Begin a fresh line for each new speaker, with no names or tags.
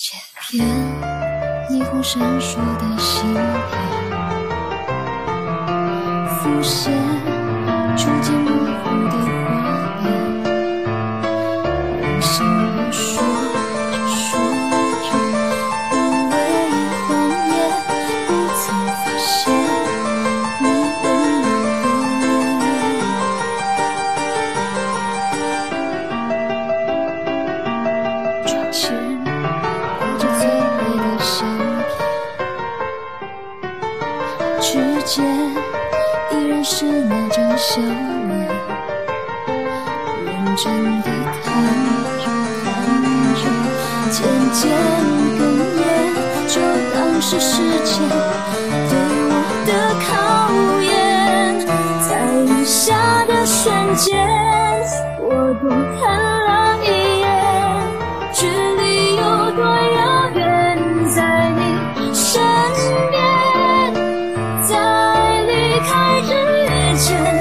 切片霓虹闪烁的芯片，浮现逐渐模糊的画面，任性的说着说着，无谓谎言，不曾发现你温柔的脸。窗前着最美的相。片，指尖依然是那张笑脸，认真地看着看着，渐渐哽咽，就当是时间对我的考验，在雨下的瞬间，我多看 you.